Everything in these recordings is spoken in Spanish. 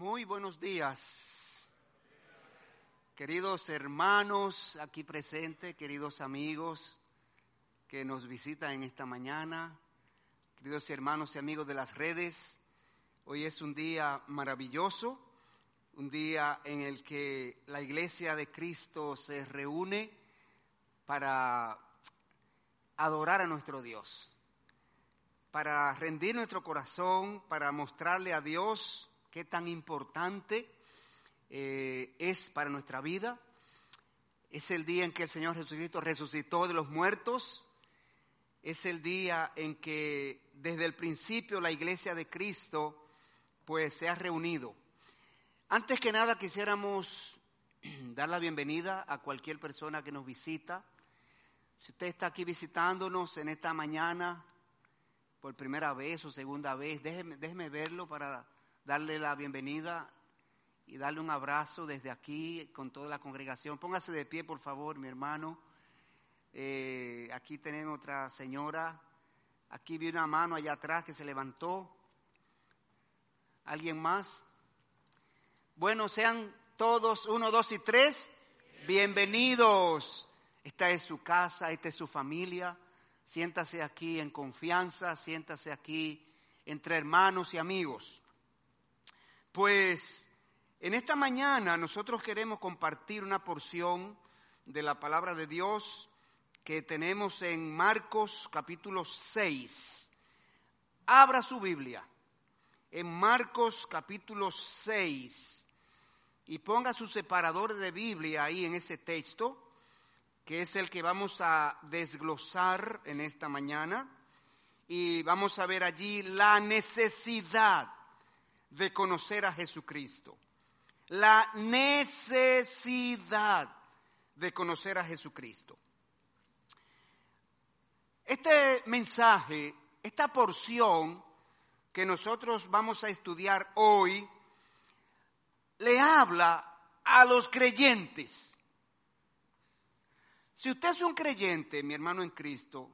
Muy buenos días, queridos hermanos aquí presentes, queridos amigos que nos visitan en esta mañana, queridos hermanos y amigos de las redes. Hoy es un día maravilloso, un día en el que la iglesia de Cristo se reúne para adorar a nuestro Dios, para rendir nuestro corazón, para mostrarle a Dios qué tan importante eh, es para nuestra vida. Es el día en que el Señor Jesucristo resucitó de los muertos. Es el día en que desde el principio la iglesia de Cristo pues se ha reunido. Antes que nada quisiéramos dar la bienvenida a cualquier persona que nos visita. Si usted está aquí visitándonos en esta mañana por primera vez o segunda vez, déjeme, déjeme verlo para darle la bienvenida y darle un abrazo desde aquí con toda la congregación. Póngase de pie, por favor, mi hermano. Eh, aquí tenemos otra señora. Aquí vi una mano allá atrás que se levantó. ¿Alguien más? Bueno, sean todos, uno, dos y tres, bienvenidos. Esta es su casa, esta es su familia. Siéntase aquí en confianza, siéntase aquí entre hermanos y amigos. Pues en esta mañana nosotros queremos compartir una porción de la palabra de Dios que tenemos en Marcos capítulo 6. Abra su Biblia en Marcos capítulo 6 y ponga su separador de Biblia ahí en ese texto, que es el que vamos a desglosar en esta mañana. Y vamos a ver allí la necesidad de conocer a Jesucristo. La necesidad de conocer a Jesucristo. Este mensaje, esta porción que nosotros vamos a estudiar hoy, le habla a los creyentes. Si usted es un creyente, mi hermano en Cristo,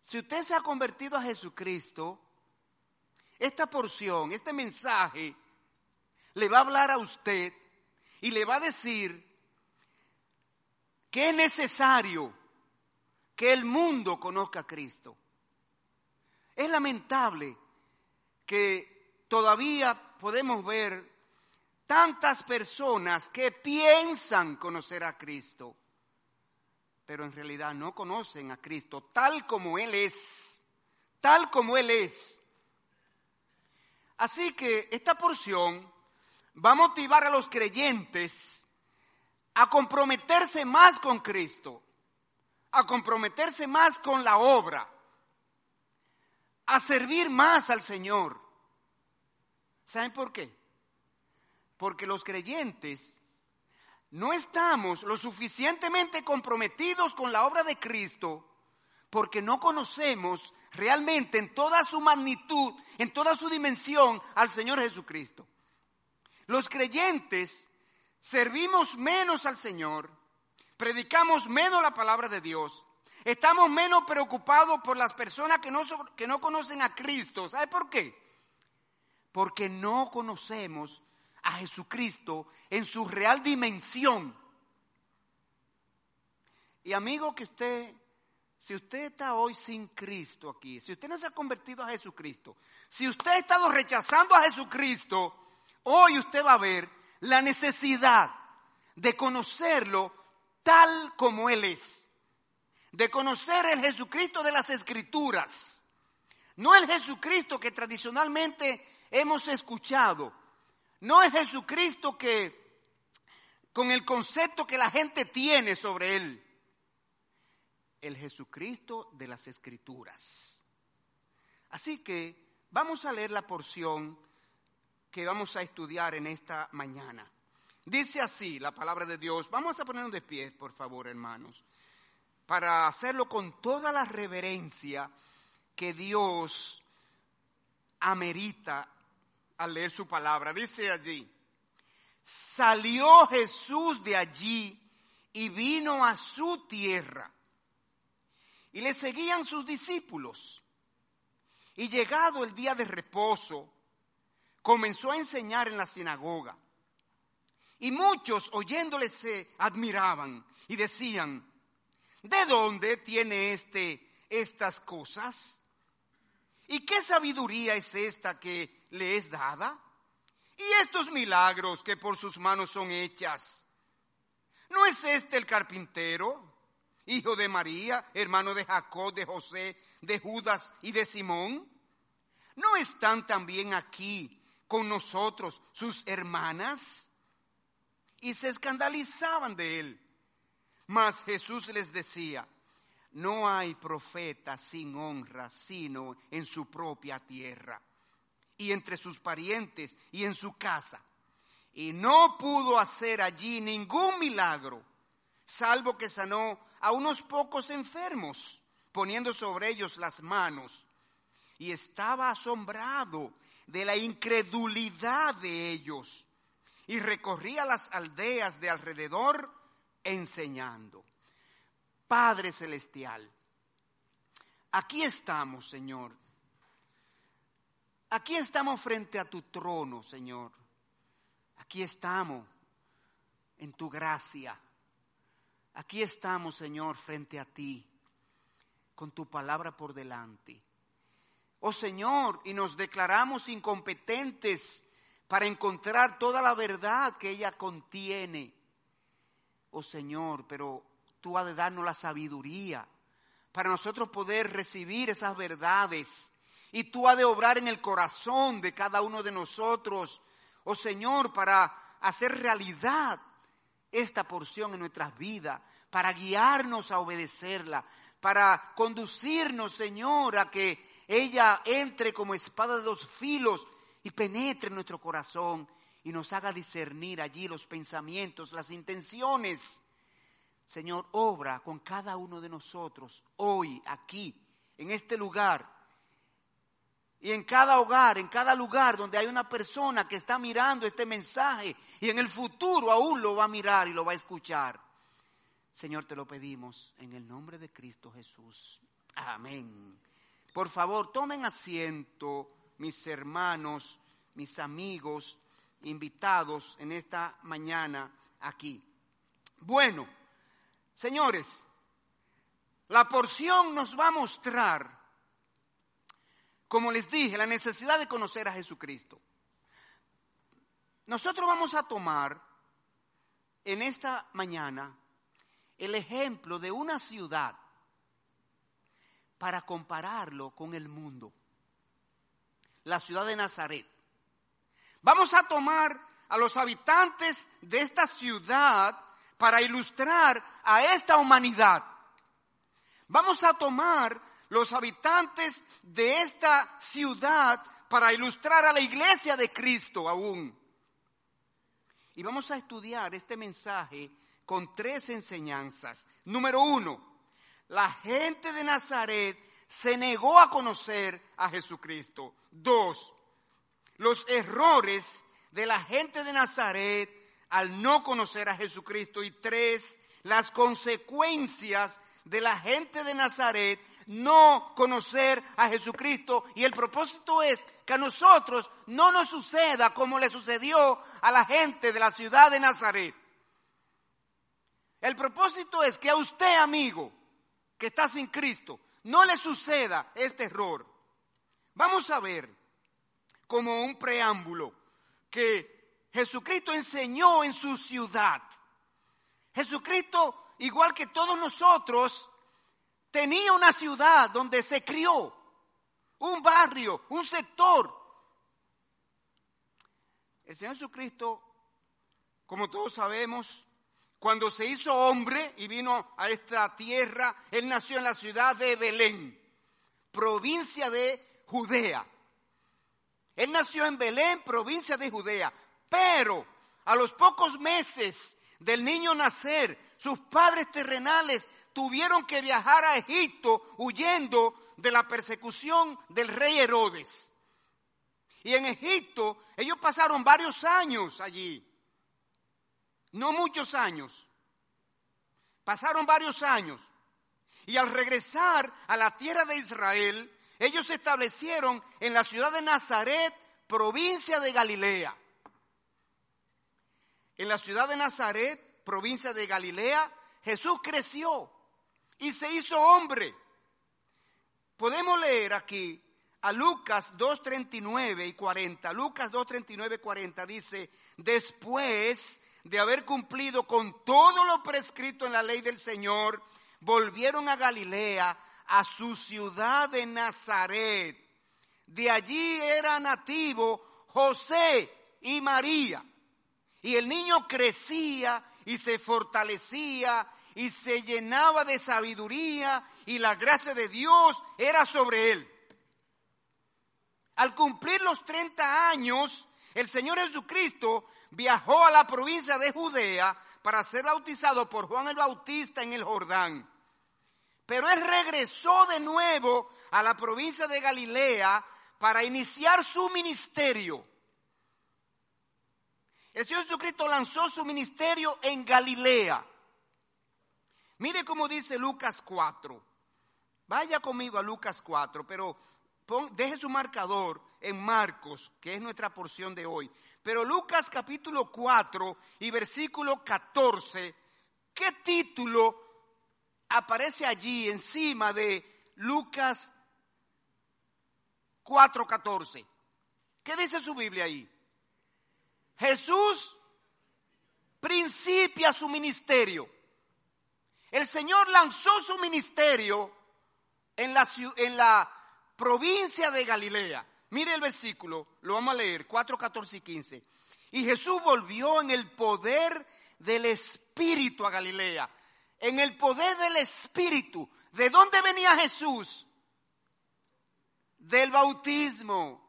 si usted se ha convertido a Jesucristo, esta porción, este mensaje, le va a hablar a usted y le va a decir que es necesario que el mundo conozca a Cristo. Es lamentable que todavía podemos ver tantas personas que piensan conocer a Cristo, pero en realidad no conocen a Cristo tal como Él es, tal como Él es. Así que esta porción va a motivar a los creyentes a comprometerse más con Cristo, a comprometerse más con la obra, a servir más al Señor. ¿Saben por qué? Porque los creyentes no estamos lo suficientemente comprometidos con la obra de Cristo porque no conocemos realmente en toda su magnitud, en toda su dimensión al Señor Jesucristo. Los creyentes servimos menos al Señor, predicamos menos la palabra de Dios, estamos menos preocupados por las personas que no, que no conocen a Cristo. ¿Sabe por qué? Porque no conocemos a Jesucristo en su real dimensión. Y amigo que usted si usted está hoy sin Cristo aquí, si usted no se ha convertido a Jesucristo, si usted ha estado rechazando a Jesucristo, hoy usted va a ver la necesidad de conocerlo tal como Él es. De conocer el Jesucristo de las Escrituras. No el Jesucristo que tradicionalmente hemos escuchado. No el Jesucristo que con el concepto que la gente tiene sobre Él el Jesucristo de las Escrituras. Así que vamos a leer la porción que vamos a estudiar en esta mañana. Dice así la palabra de Dios. Vamos a ponernos de pie, por favor, hermanos, para hacerlo con toda la reverencia que Dios amerita al leer su palabra. Dice allí, salió Jesús de allí y vino a su tierra y le seguían sus discípulos. Y llegado el día de reposo, comenzó a enseñar en la sinagoga. Y muchos oyéndole se admiraban y decían, ¿de dónde tiene este estas cosas? ¿Y qué sabiduría es esta que le es dada? ¿Y estos milagros que por sus manos son hechas? ¿No es este el carpintero, hijo de María, hermano de Jacob, de José, de Judas y de Simón? ¿No están también aquí con nosotros sus hermanas? Y se escandalizaban de él. Mas Jesús les decía, no hay profeta sin honra sino en su propia tierra y entre sus parientes y en su casa. Y no pudo hacer allí ningún milagro, salvo que sanó a unos pocos enfermos, poniendo sobre ellos las manos. Y estaba asombrado de la incredulidad de ellos. Y recorría las aldeas de alrededor enseñando. Padre Celestial, aquí estamos, Señor. Aquí estamos frente a tu trono, Señor. Aquí estamos en tu gracia. Aquí estamos, Señor, frente a ti, con tu palabra por delante. Oh Señor, y nos declaramos incompetentes para encontrar toda la verdad que ella contiene. Oh Señor, pero tú has de darnos la sabiduría para nosotros poder recibir esas verdades. Y tú has de obrar en el corazón de cada uno de nosotros, oh Señor, para hacer realidad esta porción en nuestras vidas, para guiarnos a obedecerla, para conducirnos, Señor, a que ella entre como espada de dos filos y penetre en nuestro corazón y nos haga discernir allí los pensamientos, las intenciones Señor, obra con cada uno de nosotros hoy, aquí, en este lugar. Y en cada hogar, en cada lugar donde hay una persona que está mirando este mensaje y en el futuro aún lo va a mirar y lo va a escuchar. Señor, te lo pedimos en el nombre de Cristo Jesús. Amén. Por favor, tomen asiento, mis hermanos, mis amigos, invitados en esta mañana aquí. Bueno. Señores, la porción nos va a mostrar, como les dije, la necesidad de conocer a Jesucristo. Nosotros vamos a tomar en esta mañana el ejemplo de una ciudad para compararlo con el mundo. La ciudad de Nazaret. Vamos a tomar a los habitantes de esta ciudad para ilustrar a esta humanidad. Vamos a tomar los habitantes de esta ciudad para ilustrar a la iglesia de Cristo aún. Y vamos a estudiar este mensaje con tres enseñanzas. Número uno, la gente de Nazaret se negó a conocer a Jesucristo. Dos, los errores de la gente de Nazaret al no conocer a Jesucristo. Y tres, las consecuencias de la gente de Nazaret no conocer a Jesucristo. Y el propósito es que a nosotros no nos suceda como le sucedió a la gente de la ciudad de Nazaret. El propósito es que a usted, amigo, que está sin Cristo, no le suceda este error. Vamos a ver como un preámbulo que Jesucristo enseñó en su ciudad. Jesucristo, igual que todos nosotros, tenía una ciudad donde se crió, un barrio, un sector. El Señor Jesucristo, como todos sabemos, cuando se hizo hombre y vino a esta tierra, Él nació en la ciudad de Belén, provincia de Judea. Él nació en Belén, provincia de Judea. Pero a los pocos meses del niño nacer, sus padres terrenales tuvieron que viajar a Egipto huyendo de la persecución del rey Herodes. Y en Egipto ellos pasaron varios años allí, no muchos años, pasaron varios años. Y al regresar a la tierra de Israel, ellos se establecieron en la ciudad de Nazaret provincia de Galilea. En la ciudad de Nazaret, provincia de Galilea, Jesús creció y se hizo hombre. Podemos leer aquí a Lucas 2.39 y 40. Lucas 2.39 y 40 dice, después de haber cumplido con todo lo prescrito en la ley del Señor, volvieron a Galilea, a su ciudad de Nazaret. De allí era nativo José y María. Y el niño crecía y se fortalecía y se llenaba de sabiduría y la gracia de Dios era sobre él. Al cumplir los 30 años, el Señor Jesucristo viajó a la provincia de Judea para ser bautizado por Juan el Bautista en el Jordán. Pero él regresó de nuevo a la provincia de Galilea para iniciar su ministerio. El Señor Jesucristo lanzó su ministerio en Galilea. Mire cómo dice Lucas 4. Vaya conmigo a Lucas 4, pero deje su marcador en Marcos, que es nuestra porción de hoy. Pero Lucas capítulo 4 y versículo 14, ¿qué título aparece allí encima de Lucas 4:14? ¿Qué dice su Biblia ahí? Jesús principia su ministerio. El Señor lanzó su ministerio en la, provincia de Galilea. Mire el versículo, lo vamos a leer, 4, 14 y 15. Y Jesús volvió en el poder del Espíritu a Galilea. En el poder del Espíritu. ¿De dónde venía Jesús? Del bautismo.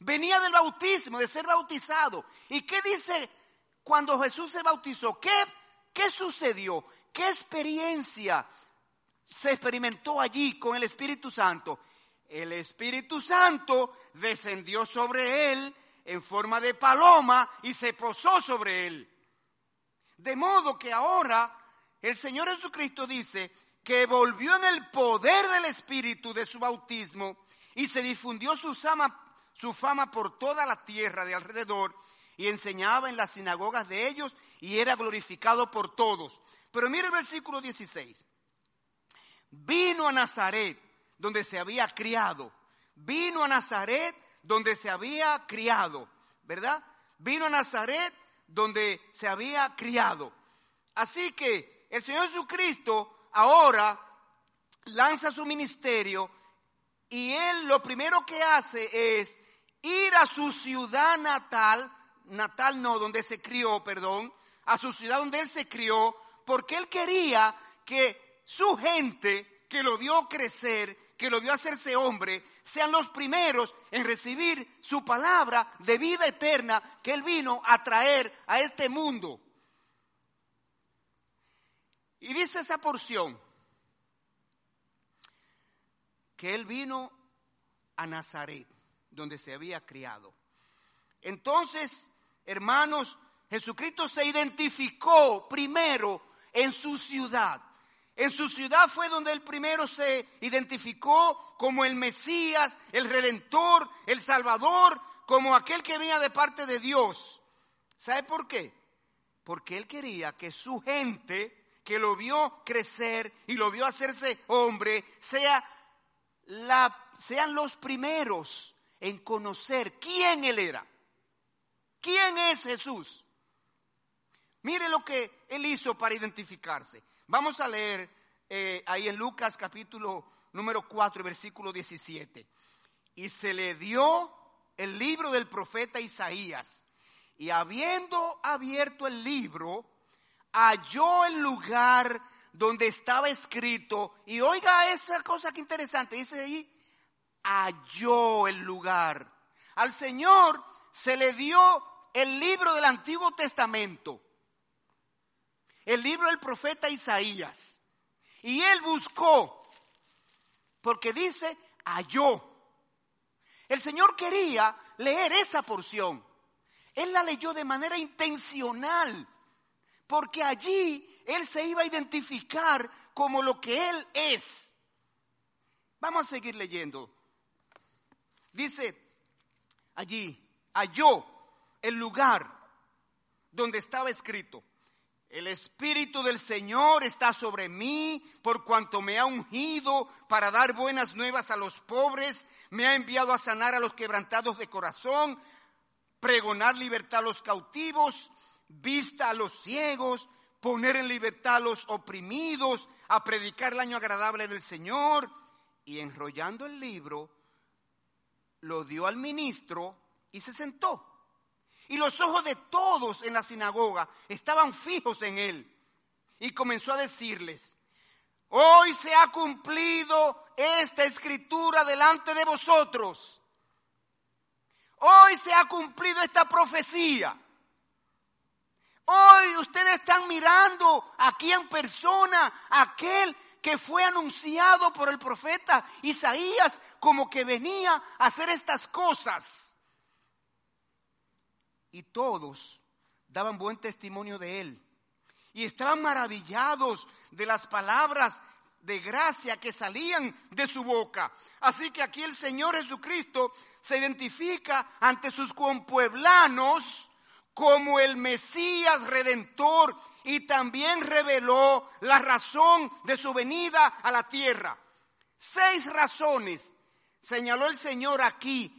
Venía del bautismo, de ser bautizado. ¿Y qué dice cuando Jesús se bautizó? ¿Qué, qué sucedió? ¿Qué experiencia se experimentó allí con el Espíritu Santo. El Espíritu Santo descendió sobre él en forma de paloma y se posó sobre él. De modo que ahora el Señor Jesucristo dice que volvió en el poder del Espíritu de su bautismo y se difundió su fama, su fama por toda la tierra de alrededor y enseñaba en las sinagogas de ellos y era glorificado por todos. Pero mire el versículo 16 vino a Nazaret, donde se había criado. Vino a Nazaret, donde se había criado, ¿verdad? Vino a Nazaret, donde se había criado. Así que el Señor Jesucristo ahora lanza su ministerio y él lo primero que hace es ir a su ciudad natal, natal no, donde se crió, perdón, a su ciudad donde él se crió, porque él quería que su gente que lo vio crecer, que lo vio hacerse hombre, sean los primeros en recibir su palabra de vida eterna que Él vino a traer a este mundo. Y dice esa porción, que Él vino a Nazaret, donde se había criado. Entonces, hermanos, Jesucristo se identificó primero en su ciudad. En su ciudad fue donde el primero se identificó como el Mesías, el Redentor, el Salvador, como aquel que venía de parte de Dios. ¿Sabe por qué? Porque él quería que su gente, que lo vio crecer y lo vio hacerse hombre, sea la, sean los primeros en conocer quién él era. ¿Quién es Jesús? Mire lo que él hizo para identificarse. Vamos a leer eh, ahí en Lucas capítulo número 4, versículo 17. Y se le dio el libro del profeta Isaías. Y habiendo abierto el libro, halló el lugar donde estaba escrito. Y oiga esa cosa que interesante, dice ahí, halló el lugar. Al Señor se le dio el libro del Antiguo Testamento el libro del profeta Isaías. Y él buscó, porque dice, halló. El Señor quería leer esa porción. Él la leyó de manera intencional, porque allí Él se iba a identificar como lo que Él es. Vamos a seguir leyendo. Dice allí, halló el lugar donde estaba escrito, el Espíritu del Señor está sobre mí por cuanto me ha ungido para dar buenas nuevas a los pobres, me ha enviado a sanar a los quebrantados de corazón, pregonar libertad a los cautivos, vista a los ciegos, poner en libertad a los oprimidos, a predicar el año agradable del Señor. Y enrollando el libro, lo dio al ministro y se sentó. Y los ojos de todos en la sinagoga estaban fijos en él. Y comenzó a decirles, hoy se ha cumplido esta escritura delante de vosotros. Hoy se ha cumplido esta profecía. Hoy ustedes están mirando aquí en persona aquel que fue anunciado por el profeta Isaías como que venía a hacer estas cosas y todos daban buen testimonio de él. Y estaban maravillados de las palabras de gracia que salían de su boca. Así que aquí el Señor Jesucristo se identifica ante sus compueblanos como el Mesías redentor y también reveló la razón de su venida a la tierra. Seis razones señaló el Señor aquí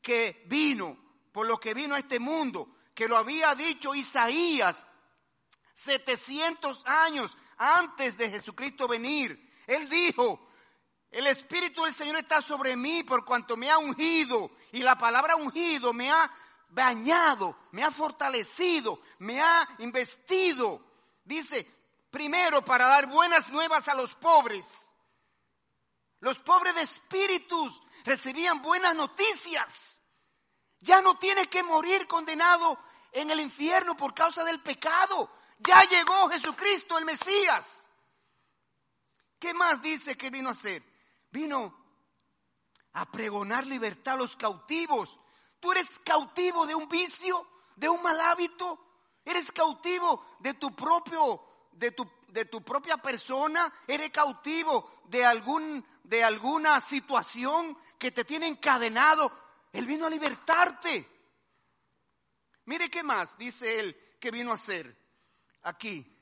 que vino por lo que vino a este mundo, que lo había dicho Isaías 700 años antes de Jesucristo venir. Él dijo, el Espíritu del Señor está sobre mí por cuanto me ha ungido. Y la palabra ungido me ha bañado, me ha fortalecido, me ha investido. Dice, primero para dar buenas nuevas a los pobres. Los pobres de espíritus recibían buenas noticias. Ya no tiene que morir condenado en el infierno por causa del pecado. Ya llegó Jesucristo, el Mesías. ¿Qué más dice que vino a hacer? Vino a pregonar libertad a los cautivos. Tú eres cautivo de un vicio, de un mal hábito. Eres cautivo de tu propio, de tu, de tu propia persona. Eres cautivo de algún, de alguna situación que te tiene encadenado él vino a libertarte. Mire qué más dice él que vino a hacer aquí.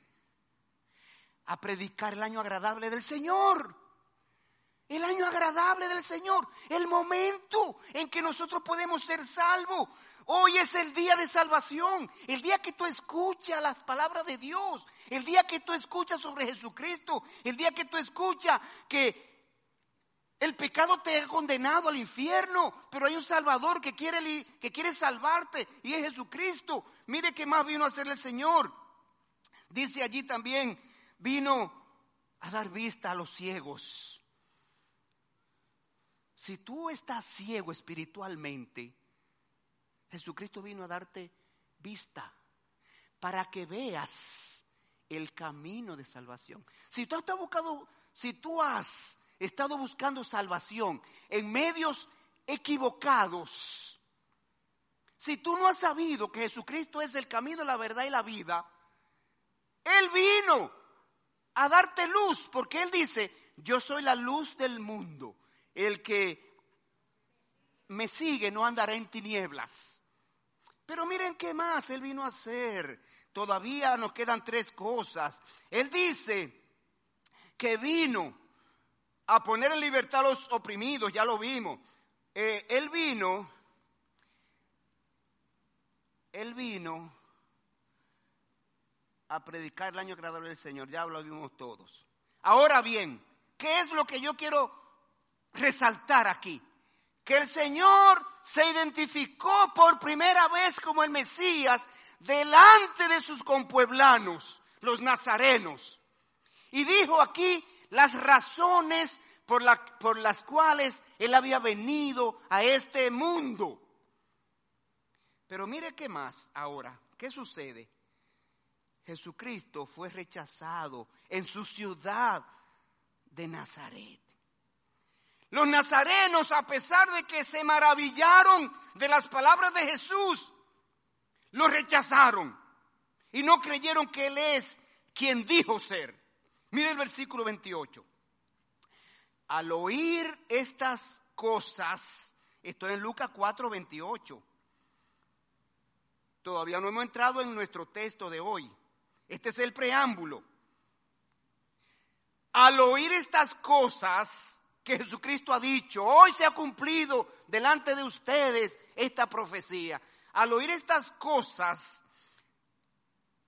A predicar el año agradable del Señor. El año agradable del Señor. El momento en que nosotros podemos ser salvos. Hoy es el día de salvación, el día que tú escuchas las palabras de Dios, el día que tú escuchas sobre Jesucristo, el día que tú escuchas que el pecado te ha condenado al infierno, pero hay un Salvador que quiere, que quiere salvarte y es Jesucristo. Mire qué más vino a hacer el Señor. Dice allí también, vino a dar vista a los ciegos. Si tú estás ciego espiritualmente, Jesucristo vino a darte vista para que veas el camino de salvación. Si tú has buscado, si tú has estado buscando salvación en medios equivocados, si tú no has sabido que Jesucristo es el camino, la verdad y la vida, Él vino a darte luz, porque Él dice, yo soy la luz del mundo, el que me sigue no andará en tinieblas. Pero miren qué más Él vino a hacer. Todavía nos quedan tres cosas. Él dice que vino a poner en libertad a los oprimidos, ya lo vimos. Eh, él vino, él vino a predicar el año agradable del Señor, ya lo vimos todos. Ahora bien, ¿qué es lo que yo quiero resaltar aquí? Que el Señor se identificó por primera vez como el Mesías delante de sus compueblanos, los nazarenos. Y dijo aquí las razones por, por las cuales Él había venido a este mundo. Pero mire qué más ahora, ¿qué sucede? Jesucristo fue rechazado en su ciudad de Nazaret. Los nazarenos, a pesar de que se maravillaron de las palabras de Jesús, lo rechazaron y no creyeron que Él es quien dijo ser. Mire el versículo 28. Al oír estas cosas, Estoy en Lucas 4, 28. Todavía no hemos entrado en nuestro texto de hoy. Este es el preámbulo. Al oír estas cosas que Jesucristo ha dicho, hoy se ha cumplido delante de ustedes esta profecía. Al oír estas cosas,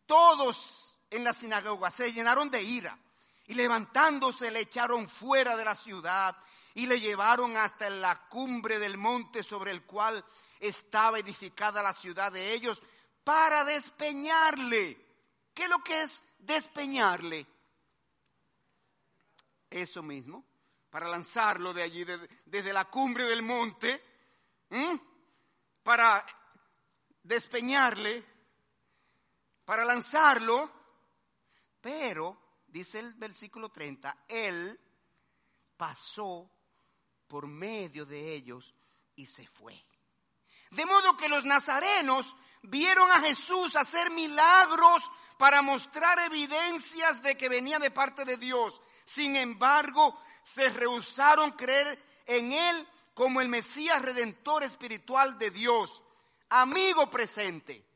todos en la sinagoga se llenaron de ira y levantándose le echaron fuera de la ciudad y le llevaron hasta la cumbre del monte sobre el cual estaba edificada la ciudad de ellos para despeñarle. ¿Qué es lo que es despeñarle? Eso mismo, para lanzarlo de allí, desde la cumbre del monte, para despeñarle, para lanzarlo, pero, dice el versículo 30, él pasó por medio de ellos y se fue. De modo que los nazarenos vieron a Jesús hacer milagros para mostrar evidencias de que venía de parte de Dios. Sin embargo, se rehusaron creer en Él como el Mesías redentor espiritual de Dios. Amigo presente,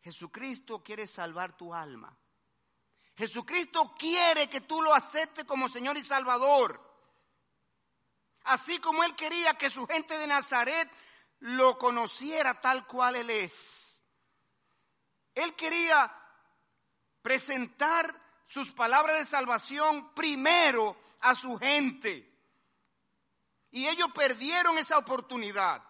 Jesucristo quiere salvar tu alma. Jesucristo quiere que tú lo aceptes como Señor y Salvador. Así como Él quería que su gente de Nazaret lo conociera tal cual Él es. Él quería presentar sus palabras de salvación primero a su gente. Y ellos perdieron esa oportunidad.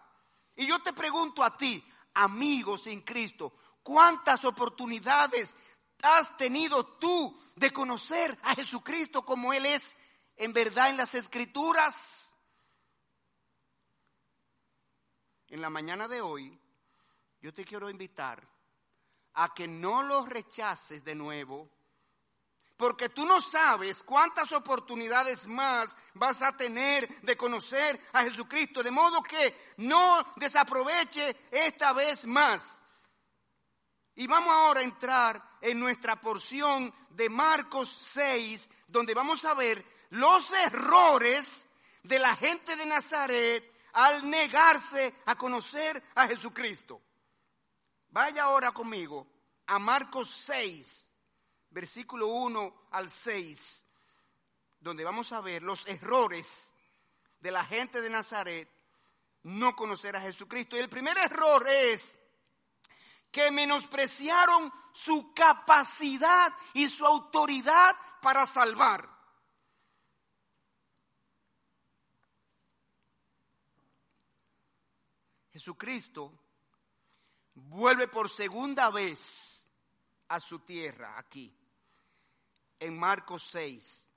Y yo te pregunto a ti, amigos en Cristo, ¿cuántas oportunidades has tenido tú de conocer a Jesucristo como Él es en verdad en las escrituras? En la mañana de hoy, yo te quiero invitar a que no lo rechaces de nuevo, porque tú no sabes cuántas oportunidades más vas a tener de conocer a Jesucristo, de modo que no desaproveche esta vez más. Y vamos ahora a entrar en nuestra porción de Marcos 6, donde vamos a ver los errores de la gente de Nazaret al negarse a conocer a Jesucristo. Vaya ahora conmigo a Marcos 6, versículo 1 al 6, donde vamos a ver los errores de la gente de Nazaret no conocer a Jesucristo. Y el primer error es que menospreciaron su capacidad y su autoridad para salvar. Jesucristo vuelve por segunda vez a su tierra aquí, en Marcos 6.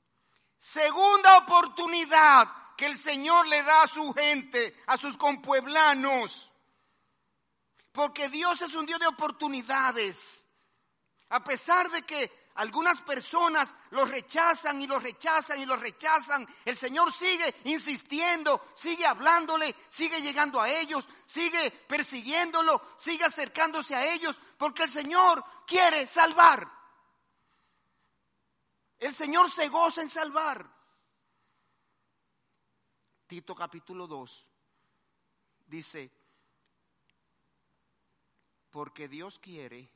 Segunda oportunidad que el Señor le da a su gente, a sus compueblanos. Porque Dios es un Dios de oportunidades. A pesar de que algunas personas lo rechazan y lo rechazan y lo rechazan. El Señor sigue insistiendo, sigue hablándole, sigue llegando a ellos, sigue persiguiéndolo, sigue acercándose a ellos, porque el Señor quiere salvar. El Señor se goza en salvar. Tito capítulo 2 dice, porque Dios quiere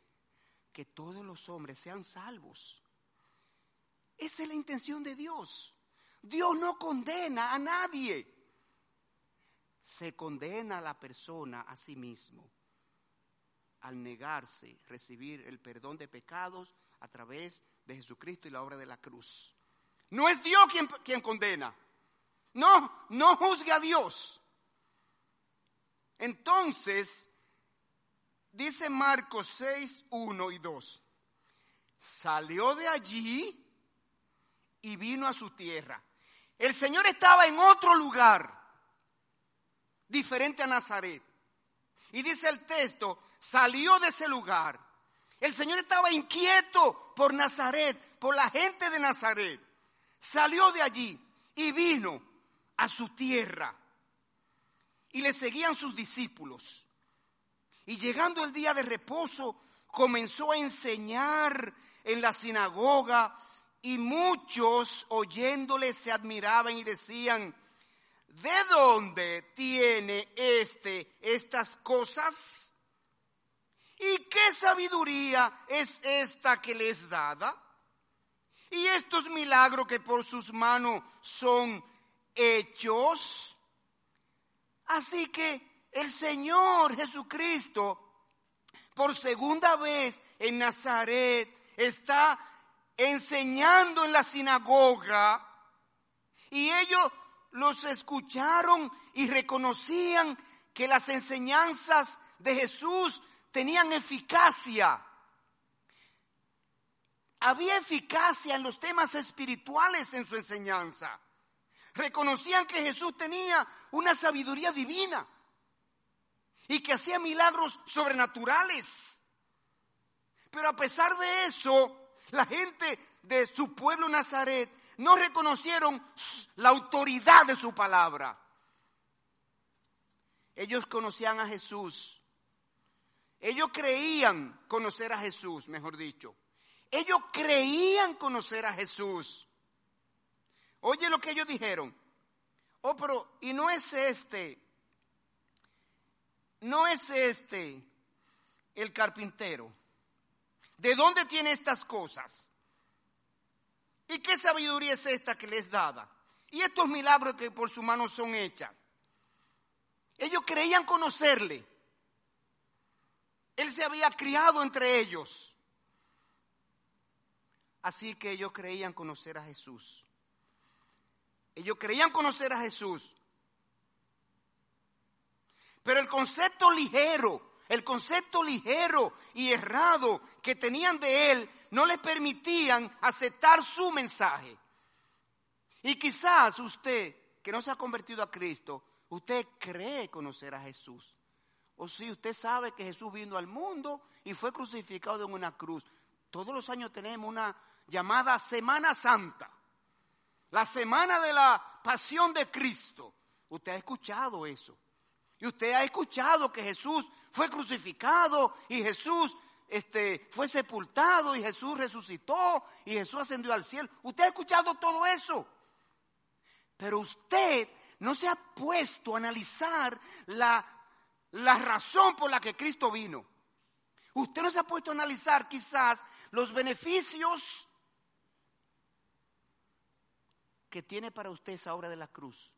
que todos los hombres sean salvos. Esa es la intención de Dios. Dios no condena a nadie. Se condena a la persona a sí mismo al negarse recibir el perdón de pecados a través de Jesucristo y la obra de la cruz. No es Dios quien, quien condena. No, no juzgue a Dios. Entonces, Dice Marcos 6, 1 y 2. Salió de allí y vino a su tierra. El Señor estaba en otro lugar, diferente a Nazaret. Y dice el texto, salió de ese lugar. El Señor estaba inquieto por Nazaret, por la gente de Nazaret. Salió de allí y vino a su tierra. Y le seguían sus discípulos. Y llegando el día de reposo, comenzó a enseñar en la sinagoga y muchos oyéndole se admiraban y decían, ¿de dónde tiene este estas cosas? ¿Y qué sabiduría es esta que le es dada? Y estos milagros que por sus manos son hechos. Así que el Señor Jesucristo, por segunda vez en Nazaret, está enseñando en la sinagoga y ellos los escucharon y reconocían que las enseñanzas de Jesús tenían eficacia. Había eficacia en los temas espirituales en su enseñanza. Reconocían que Jesús tenía una sabiduría divina y que hacía milagros sobrenaturales. Pero a pesar de eso, la gente de su pueblo Nazaret no reconocieron la autoridad de su palabra. Ellos conocían a Jesús. Ellos creían conocer a Jesús, mejor dicho. Ellos creían conocer a Jesús. Oye lo que ellos dijeron. Oh, pero, ¿y no es este? ¿No es este el carpintero? ¿De dónde tiene estas cosas? ¿Y qué sabiduría es esta que les dada? Y estos milagros que por su mano son hechas. Ellos creían conocerle. Él se había criado entre ellos. Así que ellos creían conocer a Jesús. Ellos creían conocer a Jesús. Pero el concepto ligero, el concepto ligero y errado que tenían de él no les permitían aceptar su mensaje. Y quizás usted, que no se ha convertido a Cristo, usted cree conocer a Jesús. O si usted sabe que Jesús vino al mundo y fue crucificado en una cruz. Todos los años tenemos una llamada Semana Santa, la semana de la pasión de Cristo. Usted ha escuchado eso. Y usted ha escuchado que Jesús fue crucificado y Jesús este, fue sepultado y Jesús resucitó y Jesús ascendió al cielo. Usted ha escuchado todo eso. Pero usted no se ha puesto a analizar la, la razón por la que Cristo vino. Usted no se ha puesto a analizar quizás los beneficios que tiene para usted esa obra de la cruz.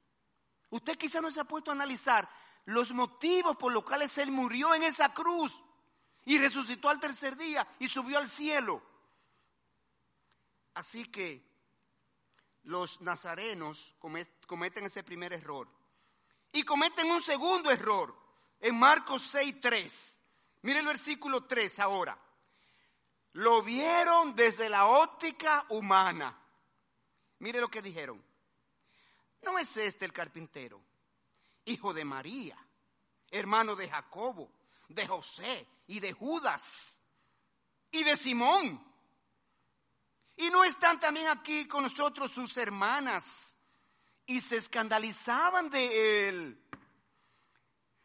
Usted quizás no se ha puesto a analizar los motivos por los cuales Él murió en esa cruz y resucitó al tercer día y subió al cielo. Así que los nazarenos cometen ese primer error. Y cometen un segundo error en Marcos 6.3. Mire el versículo 3 ahora. Lo vieron desde la óptica humana. Mire lo que dijeron. ¿No es este el carpintero, hijo de María, hermano de Jacobo, de José y de Judas y de Simón? ¿Y no están también aquí con nosotros sus hermanas? Y se escandalizaban de él.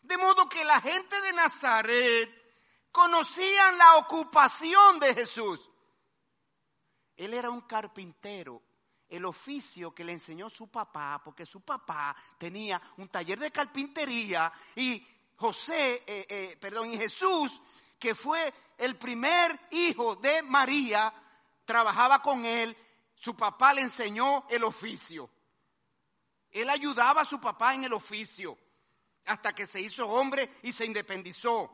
De modo que la gente de Nazaret conocían la ocupación de Jesús. Él era un carpintero, el oficio que le enseñó su papá, porque su papá tenía un taller de carpintería y José, eh, eh, perdón, y Jesús, que fue el primer hijo de María, trabajaba con él, su papá le enseñó el oficio. Él ayudaba a su papá en el oficio hasta que se hizo hombre y se independizó.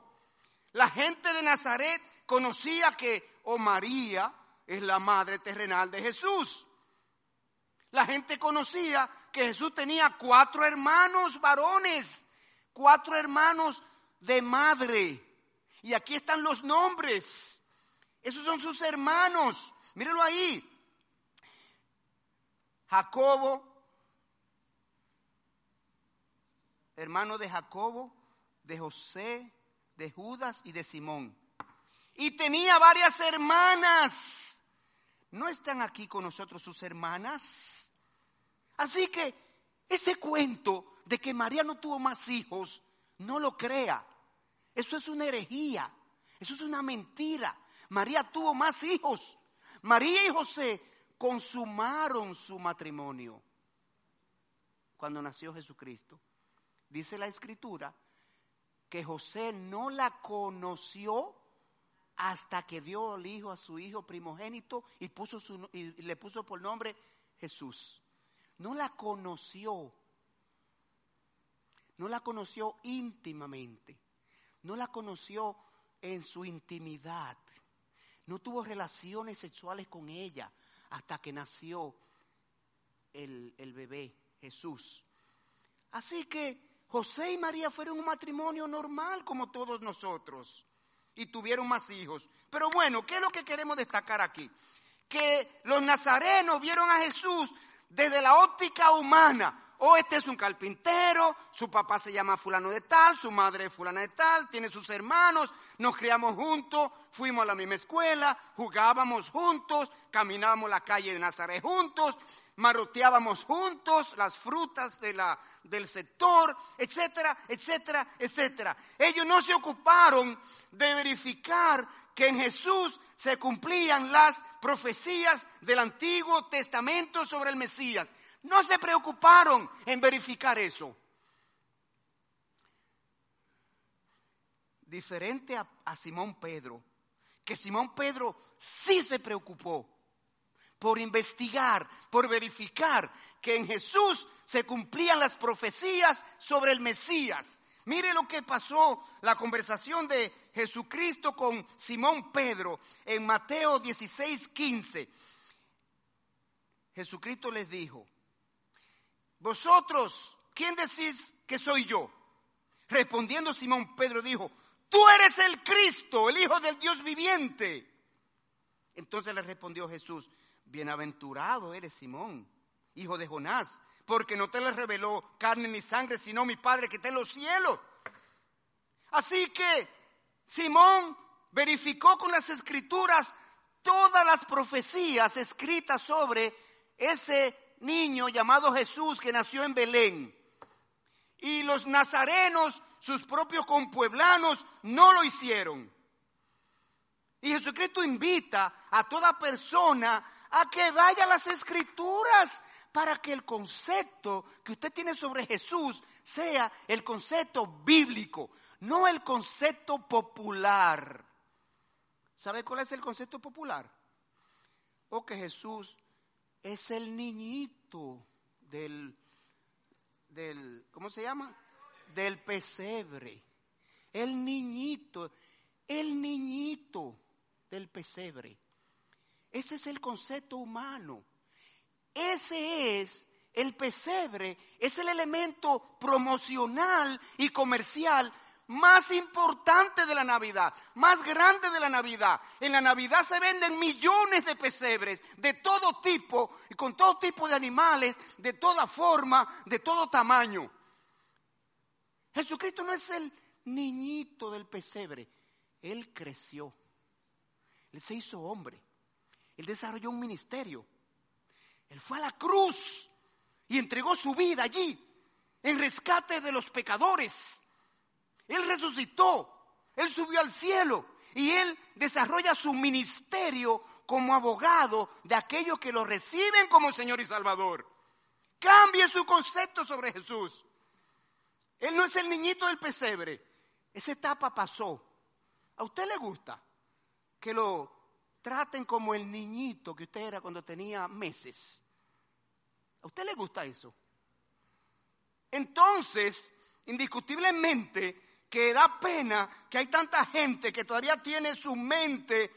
La gente de Nazaret conocía que o María es la madre terrenal de Jesús. La gente conocía que Jesús tenía cuatro hermanos varones, cuatro hermanos de madre. Y aquí están los nombres. Esos son sus hermanos. Mírenlo ahí. Jacobo, hermano de Jacobo, de José, de Judas y de Simón. Y tenía varias hermanas. ¿No están aquí con nosotros sus hermanas? Así que ese cuento de que María no tuvo más hijos, no lo crea. Eso es una herejía. Eso es una mentira. María tuvo más hijos. María y José consumaron su matrimonio. cuando nació Jesucristo. Dice la escritura que José no la conoció hasta que dio el hijo a su hijo primogénito y, puso su, y le puso por nombre Jesús. No la conoció. No la conoció íntimamente. No la conoció en su intimidad. No tuvo relaciones sexuales con ella hasta que nació el, el bebé, Jesús. Así que José y María fueron un matrimonio normal como todos nosotros y tuvieron más hijos. Pero bueno, ¿qué es lo que queremos destacar aquí? Que los nazarenos vieron a Jesús desde la óptica humana. Oh, este es un carpintero, su papá se llama fulano de tal, su madre es fulana de tal, tiene sus hermanos, nos criamos juntos, fuimos a la misma escuela, jugábamos juntos, caminábamos la calle de Nazaret juntos, maroteábamos juntos las frutas de la, del sector, etcétera, etcétera, etcétera. Ellos no se ocuparon de verificar que en Jesús se cumplían las profecías del Antiguo Testamento sobre el Mesías. No se preocuparon en verificar eso. Diferente a, Simón Pedro, que Simón Pedro sí se preocupó por investigar, por verificar que en Jesús se cumplían las profecías sobre el Mesías. Mire lo que pasó, la conversación de Jesucristo con Simón Pedro en Mateo 16, 15. Jesucristo les dijo, vosotros, ¿quién decís que soy yo? Respondiendo Simón Pedro dijo, tú eres el Cristo, el Hijo del Dios viviente. Entonces le respondió Jesús, Bienaventurado eres Simón, hijo de Jonás, porque no te le reveló carne ni sangre, sino mi Padre que está en los cielos. Así que Simón verificó con las escrituras todas las profecías escritas sobre ese niño llamado Jesús que nació en Belén. Y los nazarenos, sus propios compueblanos, no lo hicieron. Y Jesucristo invita a toda persona a que vaya a las escrituras para que el concepto que usted tiene sobre Jesús sea el concepto bíblico, no el concepto popular. ¿Sabe cuál es el concepto popular? O que Jesús es el niñito del, del, ¿cómo se llama? Del pesebre. El niñito, el niñito del pesebre. Ese es el concepto humano. Ese es el pesebre, es el elemento promocional y comercial más importante de la Navidad, más grande de la Navidad. En la Navidad se venden millones de pesebres de todo tipo y con todo tipo de animales, de toda forma, de todo tamaño. Jesucristo no es el niñito del pesebre, Él creció, Él se hizo hombre. Él desarrolló un ministerio. Él fue a la cruz y entregó su vida allí en rescate de los pecadores. Él resucitó, él subió al cielo y él desarrolla su ministerio como abogado de aquellos que lo reciben como Señor y Salvador. Cambie su concepto sobre Jesús. Él no es el niñito del pesebre. Esa etapa pasó. ¿A usted le gusta que lo traten como el niñito que usted era cuando tenía meses. ¿A usted le gusta eso? Entonces, indiscutiblemente, que da pena que hay tanta gente que todavía tiene su mente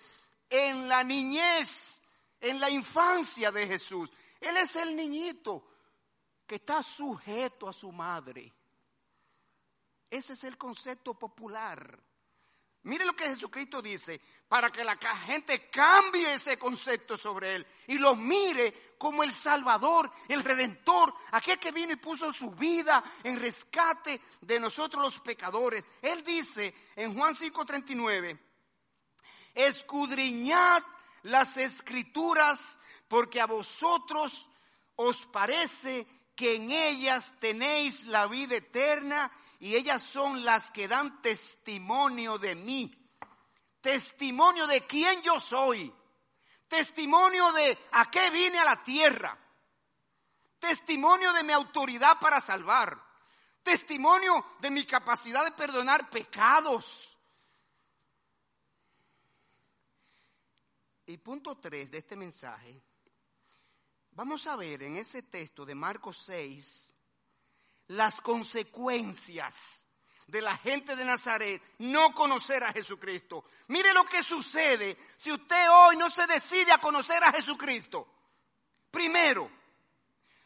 en la niñez, en la infancia de Jesús. Él es el niñito que está sujeto a su madre. Ese es el concepto popular. Mire lo que Jesucristo dice, para que la gente cambie ese concepto sobre Él y lo mire como el Salvador, el Redentor, aquel que vino y puso su vida en rescate de nosotros los pecadores. Él dice en Juan 5:39, escudriñad las escrituras porque a vosotros os parece que en ellas tenéis la vida eterna y ellas son las que dan testimonio de mí. Testimonio de quién yo soy. Testimonio de a qué vine a la tierra. testimonio de mi autoridad para salvar, testimonio de mi capacidad de perdonar pecados. Y punto 3 de este mensaje, vamos a ver en ese texto de Marcos 6 las consecuencias de la gente de Nazaret no conocer a Jesucristo. Mire lo que sucede si usted hoy no se decide a conocer a Jesucristo. Primero,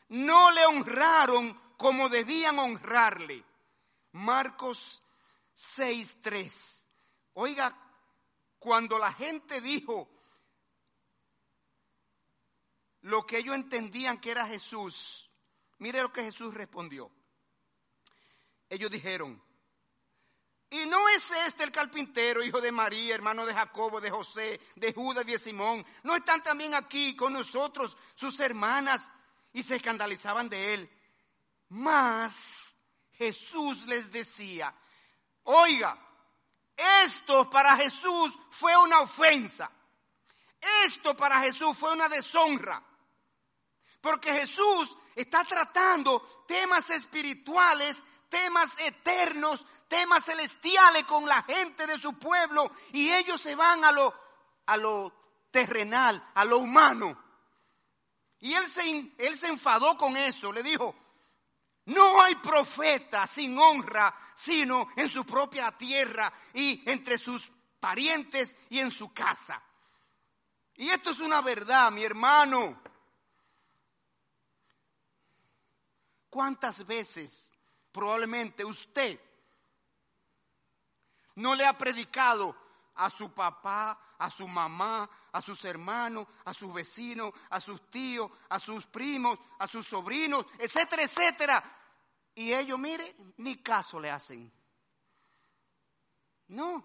no le honraron como debían honrarle. Marcos 6.3. Oiga, cuando la gente dijo lo que ellos entendían que era Jesús, mire lo que Jesús respondió. Ellos dijeron, y no es este el carpintero, hijo de María, hermano de Jacobo, de José, de Judas y de Simón. ¿No están también aquí con nosotros sus hermanas? Y se escandalizaban de él. Mas Jesús les decía, oiga, esto para Jesús fue una ofensa. Esto para Jesús fue una deshonra. Porque Jesús está tratando temas espirituales, temas eternos, temas celestiales con la gente de su pueblo y ellos se van a lo, a lo terrenal, a lo humano. Y él se, él se enfadó con eso, le dijo, no hay profeta sin honra, sino en su propia tierra y entre sus parientes y en su casa. Y esto es una verdad, mi hermano. ¿Cuántas veces probablemente usted no le ha predicado a su papá, a su mamá, a sus hermanos, a sus vecinos, a sus tíos, a sus primos, a sus sobrinos, etcétera, etcétera. Y ellos, mire, ni caso le hacen. No.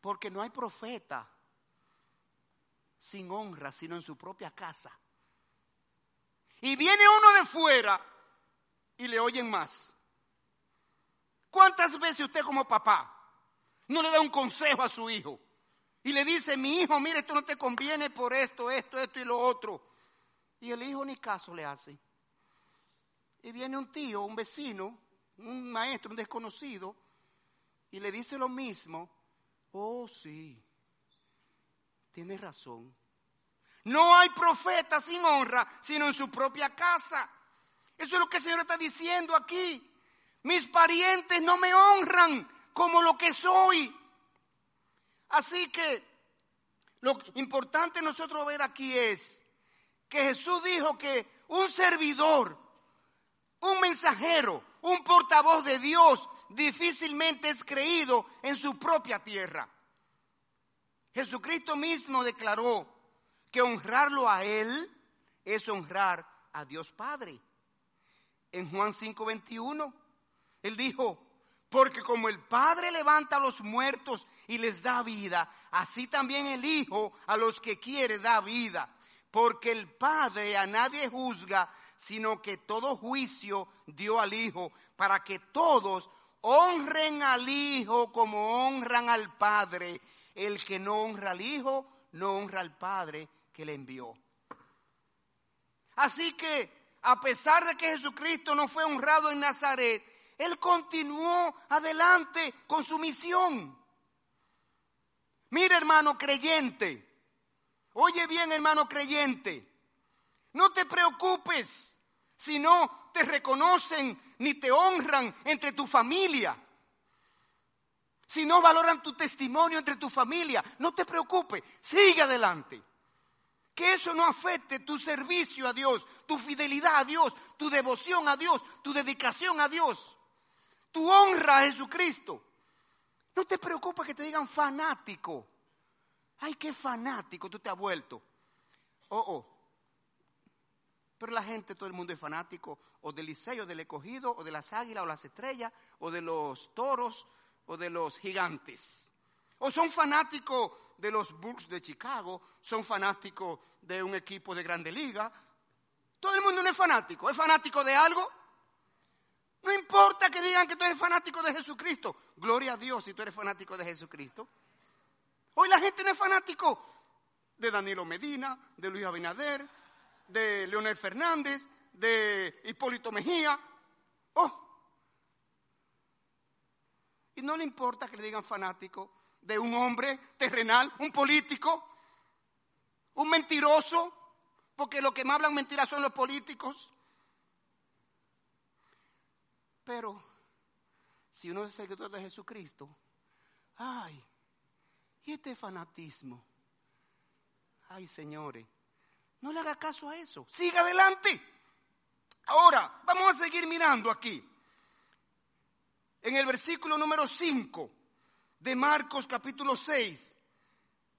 Porque no hay profeta sin honra, sino en su propia casa. Y viene uno de fuera y le oyen más. ¿Cuántas veces usted como papá no le da un consejo a su hijo? Y le dice, mi hijo, mire, esto no te conviene por esto, esto, esto y lo otro. Y el hijo ni caso le hace. Y viene un tío, un vecino, un maestro, un desconocido, y le dice lo mismo. Oh, sí, tiene razón. No hay profeta sin honra, sino en su propia casa. Eso es lo que el Señor está diciendo aquí. Mis parientes no me honran como lo que soy. Así que lo importante nosotros ver aquí es que Jesús dijo que un servidor, un mensajero, un portavoz de Dios difícilmente es creído en su propia tierra. Jesucristo mismo declaró que honrarlo a Él es honrar a Dios Padre. En Juan 5:21 él dijo, porque como el Padre levanta a los muertos y les da vida, así también el Hijo a los que quiere da vida. Porque el Padre a nadie juzga, sino que todo juicio dio al Hijo, para que todos honren al Hijo como honran al Padre. El que no honra al Hijo, no honra al Padre que le envió. Así que, a pesar de que Jesucristo no fue honrado en Nazaret, él continuó adelante con su misión. Mira, hermano creyente. Oye bien, hermano creyente. No te preocupes si no te reconocen ni te honran entre tu familia. Si no valoran tu testimonio entre tu familia, no te preocupes, sigue adelante. Que eso no afecte tu servicio a Dios, tu fidelidad a Dios, tu devoción a Dios, tu dedicación a Dios tu honra a Jesucristo. No te preocupes que te digan fanático. Ay, qué fanático tú te has vuelto. Oh, oh. Pero la gente, todo el mundo es fanático, o del liceo, del escogido, o de las águilas, o las estrellas, o de los toros, o de los gigantes. O son fanáticos de los Bulls de Chicago, son fanáticos de un equipo de grande liga. Todo el mundo no es fanático. ¿Es fanático de algo? No importa que digan que tú eres fanático de Jesucristo. Gloria a Dios si tú eres fanático de Jesucristo. Hoy la gente no es fanático de Danilo Medina, de Luis Abinader, de Leonel Fernández, de Hipólito Mejía. Oh. Y no le importa que le digan fanático de un hombre terrenal, un político, un mentiroso, porque lo que más hablan mentiras son los políticos. Pero si uno es seguidor de Jesucristo, ay, ¿y este fanatismo? Ay, señores, no le haga caso a eso. Siga adelante. Ahora, vamos a seguir mirando aquí. En el versículo número 5 de Marcos capítulo 6.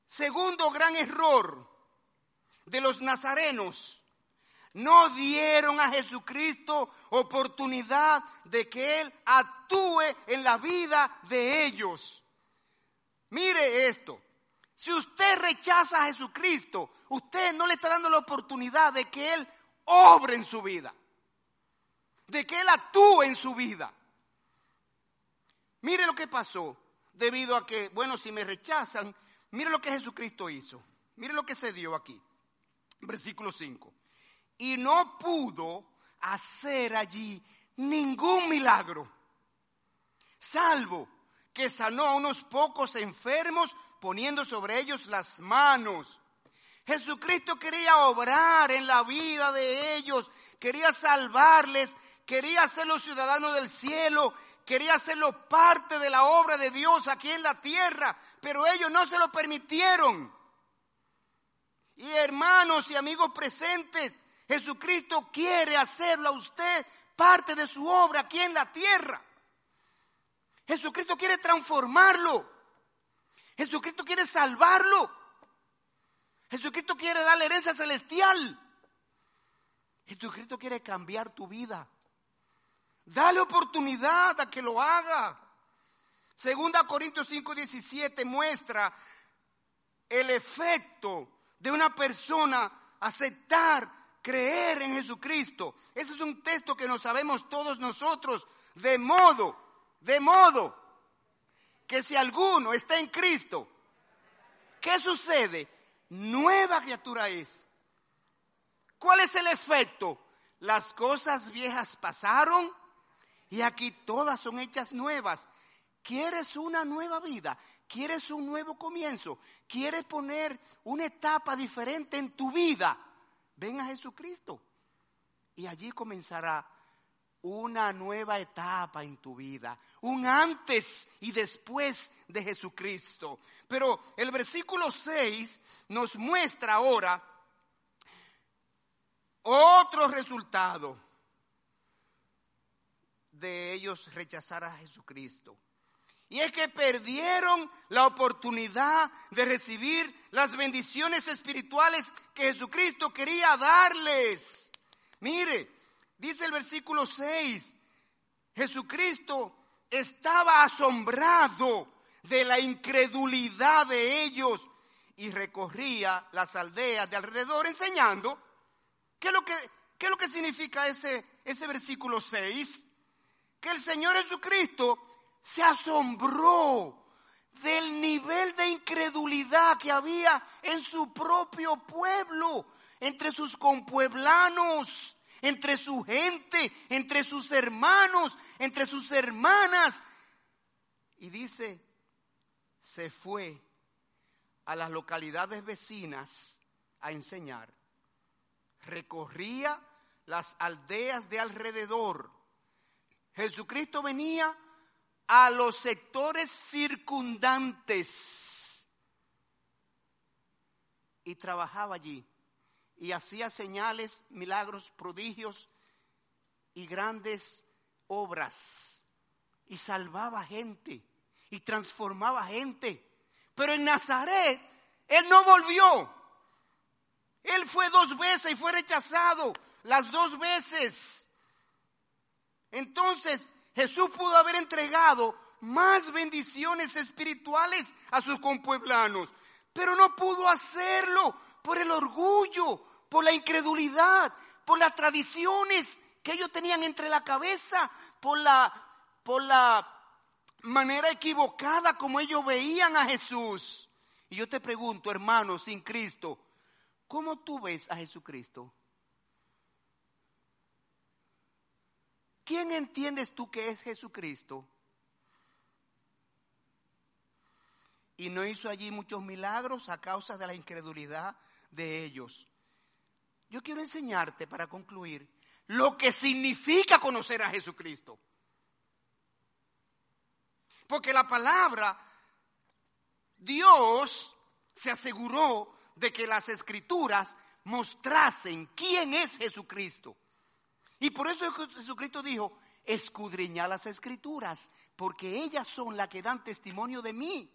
Segundo gran error de los nazarenos. No dieron a Jesucristo oportunidad de que Él actúe en la vida de ellos. Mire esto. Si usted rechaza a Jesucristo, usted no le está dando la oportunidad de que Él obre en su vida, de que Él actúe en su vida. Mire lo que pasó, debido a que, bueno, si me rechazan, mire lo que Jesucristo hizo, mire lo que se dio aquí, versículo 5. Y no pudo hacer allí ningún milagro, salvo que sanó a unos pocos enfermos poniendo sobre ellos las manos. Jesucristo quería obrar en la vida de ellos, quería salvarles, quería hacerlos ciudadanos del cielo, quería hacerlos parte de la obra de Dios aquí en la tierra, pero ellos no se lo permitieron. Y hermanos y amigos presentes, Jesucristo quiere hacerlo a usted parte de su obra aquí en la tierra. Jesucristo quiere transformarlo. Jesucristo quiere salvarlo. Jesucristo quiere darle herencia celestial. Jesucristo quiere cambiar tu vida. Dale oportunidad a que lo haga. Segunda Corintios 5:17 muestra el efecto de una persona aceptar, creer en Jesucristo. Ese es un texto que nos sabemos todos nosotros. De modo, de modo que si alguno está en Cristo, ¿qué sucede? Nueva criatura es. ¿Cuál es el efecto? Las cosas viejas pasaron y aquí todas son hechas nuevas. ¿Quieres una nueva vida? ¿Quieres un nuevo comienzo? ¿Quieres poner una etapa diferente en tu vida? Ven a Jesucristo y allí comenzará una nueva etapa en tu vida, un antes y después de Jesucristo. Pero el versículo 6 nos muestra ahora otro resultado de ellos rechazar a Jesucristo. Y es que perdieron la oportunidad de recibir las bendiciones espirituales que Jesucristo quería darles. Mire, Dice el versículo 6, Jesucristo estaba asombrado de la incredulidad de ellos y recorría las aldeas de alrededor enseñando. ¿Qué es lo que, qué es lo que significa ese, ese versículo 6? Que el Señor Jesucristo se asombró del nivel de incredulidad que había en su propio pueblo, entre sus compueblanos entre su gente, entre sus hermanos, entre sus hermanas. Y dice, se fue a las localidades vecinas a enseñar. Recorría las aldeas de alrededor. Jesucristo venía a los sectores circundantes y trabajaba allí y hacía señales, milagros, prodigios y grandes obras. Y salvaba gente y transformaba gente. Pero en Nazaret, Él no volvió. Él fue dos veces y fue rechazado las dos veces. Entonces Jesús pudo haber entregado más bendiciones espirituales a sus compueblanos, pero no pudo hacerlo por el orgullo, por la incredulidad, por las tradiciones que ellos tenían entre la cabeza, por la, por la manera equivocada como ellos veían a Jesús. Y yo te pregunto, hermano, sin Cristo, ¿cómo tú ves a Jesucristo? ¿Quién entiendes tú que es Jesucristo? Y no hizo allí muchos milagros a causa de la incredulidad de ellos. Yo quiero enseñarte para concluir lo que significa conocer a Jesucristo. Porque la palabra, Dios se aseguró de que las escrituras mostrasen quién es Jesucristo. Y por eso Jesucristo dijo, escudriña las escrituras, porque ellas son las que dan testimonio de mí.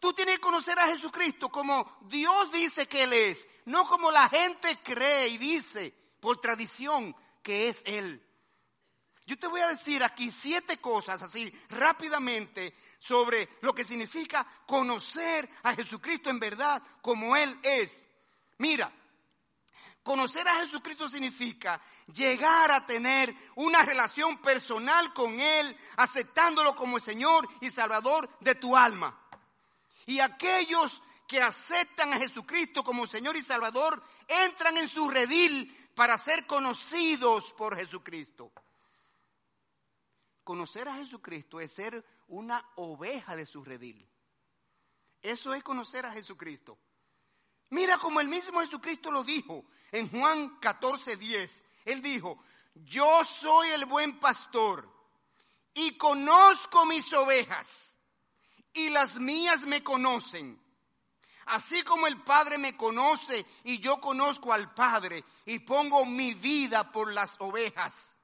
Tú tienes que conocer a Jesucristo como Dios dice que Él es, no como la gente cree y dice por tradición que es Él. Yo te voy a decir aquí siete cosas así rápidamente sobre lo que significa conocer a Jesucristo en verdad como Él es. Mira, conocer a Jesucristo significa llegar a tener una relación personal con Él, aceptándolo como el Señor y Salvador de tu alma. Y aquellos que aceptan a Jesucristo como Señor y Salvador entran en su redil para ser conocidos por Jesucristo. Conocer a Jesucristo es ser una oveja de su redil. Eso es conocer a Jesucristo. Mira como el mismo Jesucristo lo dijo en Juan 14, 10. Él dijo, yo soy el buen pastor y conozco mis ovejas y las mías me conocen. Así como el Padre me conoce y yo conozco al Padre y pongo mi vida por las ovejas.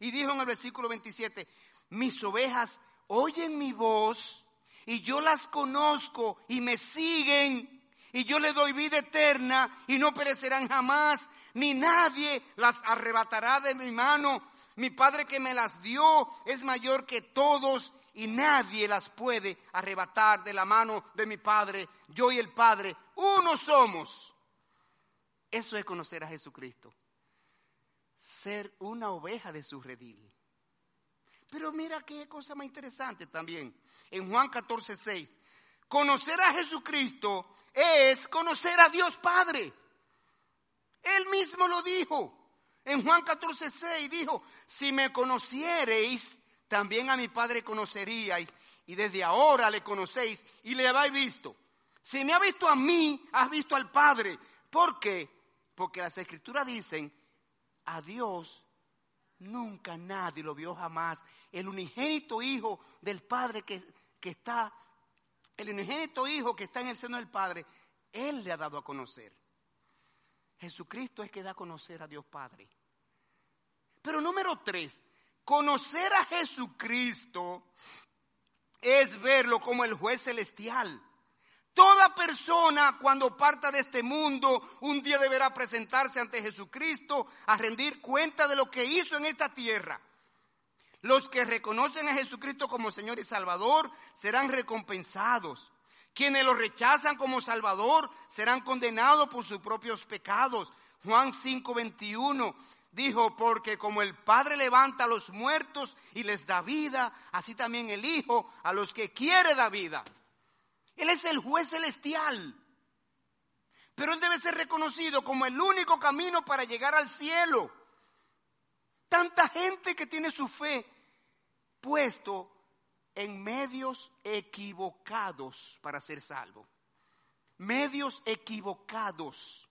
Y dijo en el versículo 27, mis ovejas oyen mi voz y yo las conozco y me siguen y yo le doy vida eterna y no perecerán jamás, ni nadie las arrebatará de mi mano. Mi Padre que me las dio es mayor que todos y nadie las puede arrebatar de la mano de mi Padre. Yo y el Padre, uno somos. Eso es conocer a Jesucristo ser una oveja de su redil. Pero mira qué cosa más interesante también. En Juan 14, 6. Conocer a Jesucristo es conocer a Dios Padre. Él mismo lo dijo. En Juan 14, 6 dijo, si me conociereis, también a mi Padre conoceríais. Y desde ahora le conocéis y le habéis visto. Si me ha visto a mí, has visto al Padre. ¿Por qué? Porque las escrituras dicen a Dios nunca nadie lo vio jamás. El unigénito Hijo del Padre que, que está, el unigénito Hijo que está en el seno del Padre, Él le ha dado a conocer. Jesucristo es que da a conocer a Dios Padre. Pero número tres, conocer a Jesucristo es verlo como el juez celestial. Toda persona cuando parta de este mundo un día deberá presentarse ante Jesucristo a rendir cuenta de lo que hizo en esta tierra. Los que reconocen a Jesucristo como Señor y Salvador serán recompensados. Quienes lo rechazan como Salvador serán condenados por sus propios pecados. Juan 5:21 dijo, porque como el Padre levanta a los muertos y les da vida, así también el Hijo a los que quiere da vida. Él es el juez celestial. Pero Él debe ser reconocido como el único camino para llegar al cielo. Tanta gente que tiene su fe puesto en medios equivocados para ser salvo. Medios equivocados.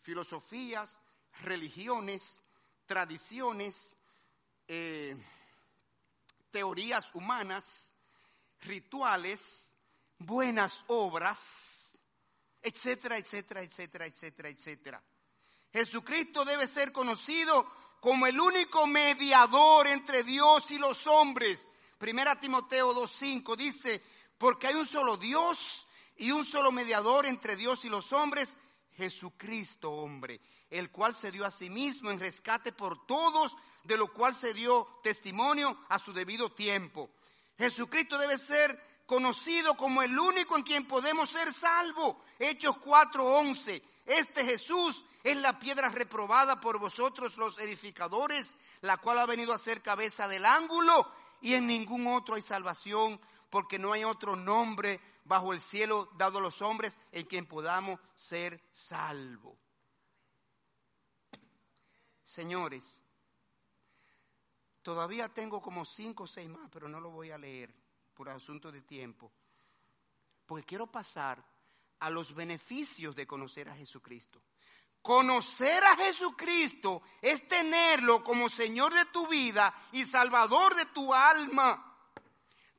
Filosofías, religiones, tradiciones, eh, teorías humanas, rituales, buenas obras, etcétera, etcétera, etcétera, etcétera, etcétera. Jesucristo debe ser conocido como el único mediador entre Dios y los hombres. Primera Timoteo 2.5 dice, porque hay un solo Dios y un solo mediador entre Dios y los hombres, Jesucristo hombre, el cual se dio a sí mismo en rescate por todos, de lo cual se dio testimonio a su debido tiempo. Jesucristo debe ser conocido como el único en quien podemos ser salvos. Hechos 4:11. Este Jesús es la piedra reprobada por vosotros los edificadores, la cual ha venido a ser cabeza del ángulo, y en ningún otro hay salvación, porque no hay otro nombre bajo el cielo dado a los hombres en quien podamos ser salvos. Señores, todavía tengo como cinco o seis más, pero no lo voy a leer por asunto de tiempo, porque quiero pasar a los beneficios de conocer a Jesucristo. Conocer a Jesucristo es tenerlo como Señor de tu vida y Salvador de tu alma.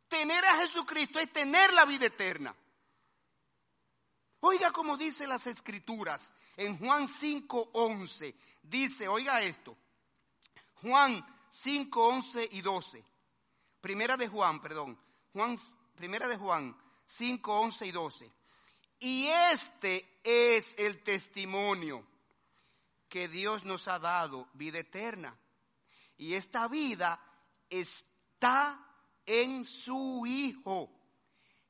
Tener a Jesucristo es tener la vida eterna. Oiga como dice las escrituras en Juan 5:11. Dice, oiga esto. Juan 5, 11 y 12. Primera de Juan, perdón. Juan, primera de Juan 5, 11 y 12. Y este es el testimonio que Dios nos ha dado, vida eterna. Y esta vida está en su Hijo.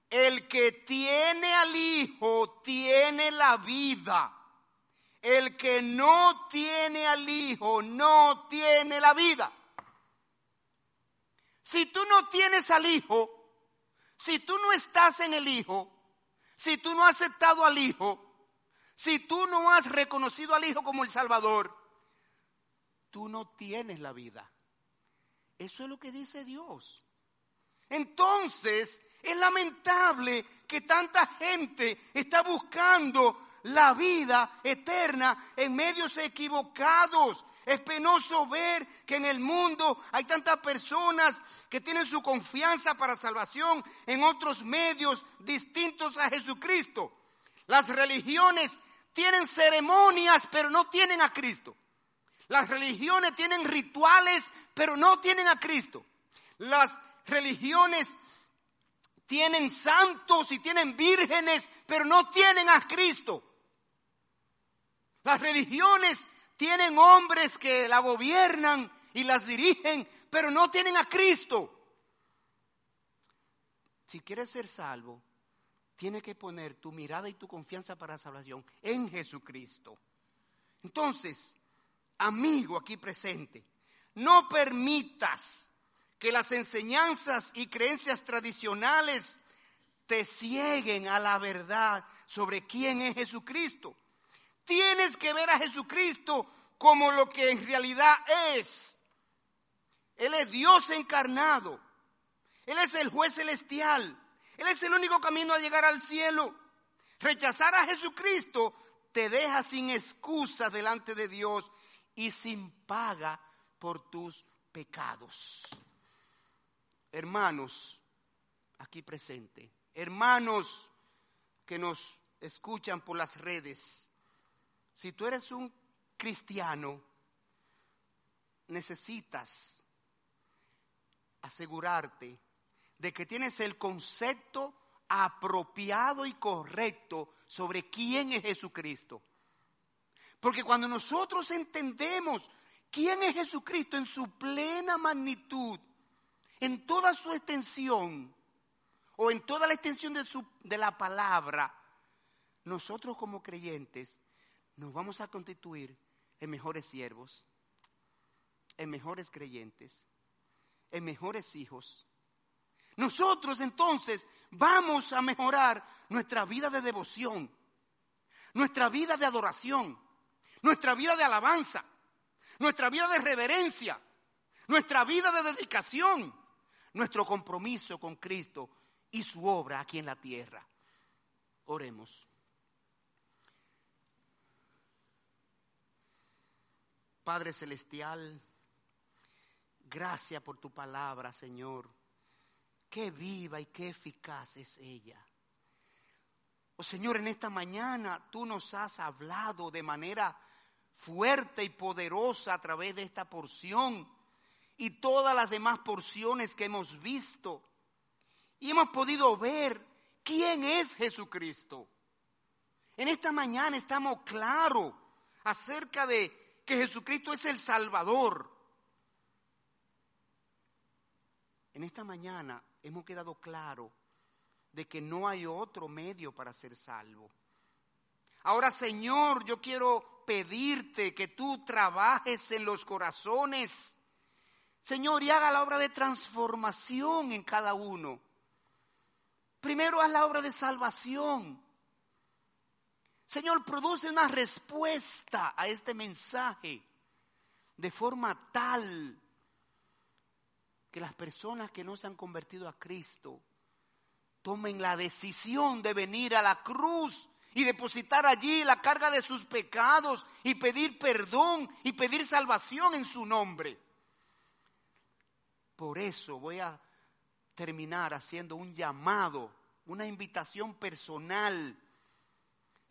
El que tiene al Hijo tiene la vida. El que no tiene al Hijo no tiene la vida. Si tú no tienes al Hijo, si tú no estás en el Hijo, si tú no has aceptado al Hijo, si tú no has reconocido al Hijo como el Salvador, tú no tienes la vida. Eso es lo que dice Dios. Entonces, es lamentable que tanta gente está buscando la vida eterna en medios equivocados. Es penoso ver que en el mundo hay tantas personas que tienen su confianza para salvación en otros medios distintos a Jesucristo. Las religiones tienen ceremonias, pero no tienen a Cristo. Las religiones tienen rituales, pero no tienen a Cristo. Las religiones tienen santos y tienen vírgenes, pero no tienen a Cristo. Las religiones tienen hombres que la gobiernan y las dirigen, pero no tienen a Cristo. Si quieres ser salvo, tienes que poner tu mirada y tu confianza para la salvación en Jesucristo. Entonces, amigo aquí presente, no permitas que las enseñanzas y creencias tradicionales te cieguen a la verdad sobre quién es Jesucristo. Tienes que ver a Jesucristo como lo que en realidad es. Él es Dios encarnado. Él es el juez celestial. Él es el único camino a llegar al cielo. Rechazar a Jesucristo te deja sin excusa delante de Dios y sin paga por tus pecados. Hermanos, aquí presente, hermanos que nos escuchan por las redes, si tú eres un cristiano, necesitas asegurarte de que tienes el concepto apropiado y correcto sobre quién es Jesucristo. Porque cuando nosotros entendemos quién es Jesucristo en su plena magnitud, en toda su extensión, o en toda la extensión de, su, de la palabra, nosotros como creyentes nos vamos a constituir en mejores siervos, en mejores creyentes, en mejores hijos. Nosotros entonces vamos a mejorar nuestra vida de devoción, nuestra vida de adoración, nuestra vida de alabanza, nuestra vida de reverencia, nuestra vida de dedicación, nuestro compromiso con Cristo y su obra aquí en la tierra. Oremos. Padre Celestial, gracias por tu palabra, Señor. Qué viva y qué eficaz es ella. Oh Señor, en esta mañana tú nos has hablado de manera fuerte y poderosa a través de esta porción y todas las demás porciones que hemos visto. Y hemos podido ver quién es Jesucristo. En esta mañana estamos claros acerca de que Jesucristo es el Salvador. En esta mañana hemos quedado claro de que no hay otro medio para ser salvo. Ahora, Señor, yo quiero pedirte que tú trabajes en los corazones, Señor, y haga la obra de transformación en cada uno. Primero haz la obra de salvación. Señor, produce una respuesta a este mensaje. de forma tal que las personas que no se han convertido a Cristo tomen la decisión de venir a la cruz y depositar allí la carga de sus pecados y pedir perdón y pedir salvación en su nombre. Por eso voy a terminar haciendo un llamado, una invitación personal.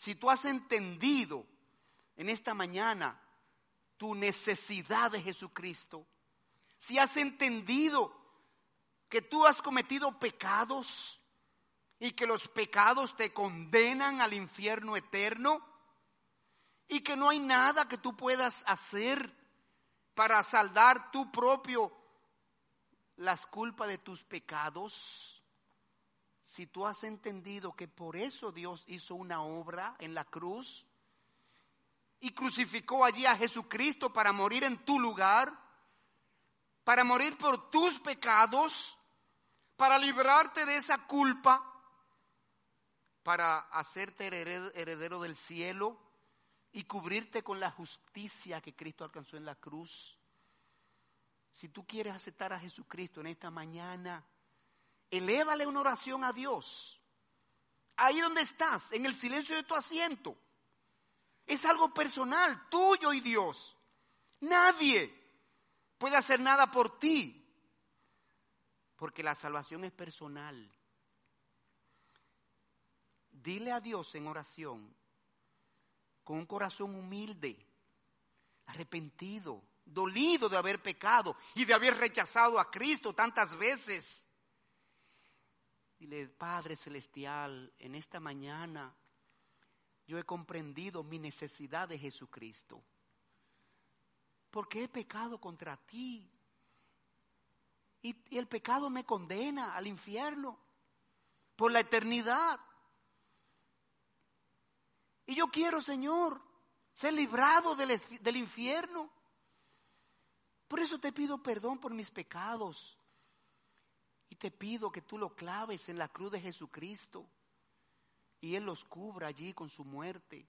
Si tú has entendido en esta mañana tu necesidad de Jesucristo, si has entendido que tú has cometido pecados y que los pecados te condenan al infierno eterno y que no hay nada que tú puedas hacer para saldar tu propio las culpas de tus pecados, si tú has entendido que por eso Dios hizo una obra en la cruz y crucificó allí a Jesucristo para morir en tu lugar, para morir por tus pecados, para librarte de esa culpa, para hacerte heredero del cielo y cubrirte con la justicia que Cristo alcanzó en la cruz. Si tú quieres aceptar a Jesucristo en esta mañana, elévale una oración a Dios. Ahí donde estás, en el silencio de tu asiento. Es algo personal, tuyo y Dios. Nadie puede hacer nada por ti, porque la salvación es personal. Dile a Dios en oración, con un corazón humilde, arrepentido, dolido de haber pecado y de haber rechazado a Cristo tantas veces. Dile, Padre Celestial, en esta mañana yo he comprendido mi necesidad de Jesucristo. Porque he pecado contra ti. Y, el pecado me condena al infierno por la eternidad. Y yo quiero, Señor, ser librado del, del infierno. Por eso te pido perdón por mis pecados. Y te pido que tú lo claves en la cruz de Jesucristo. Y Él los cubra allí con su muerte.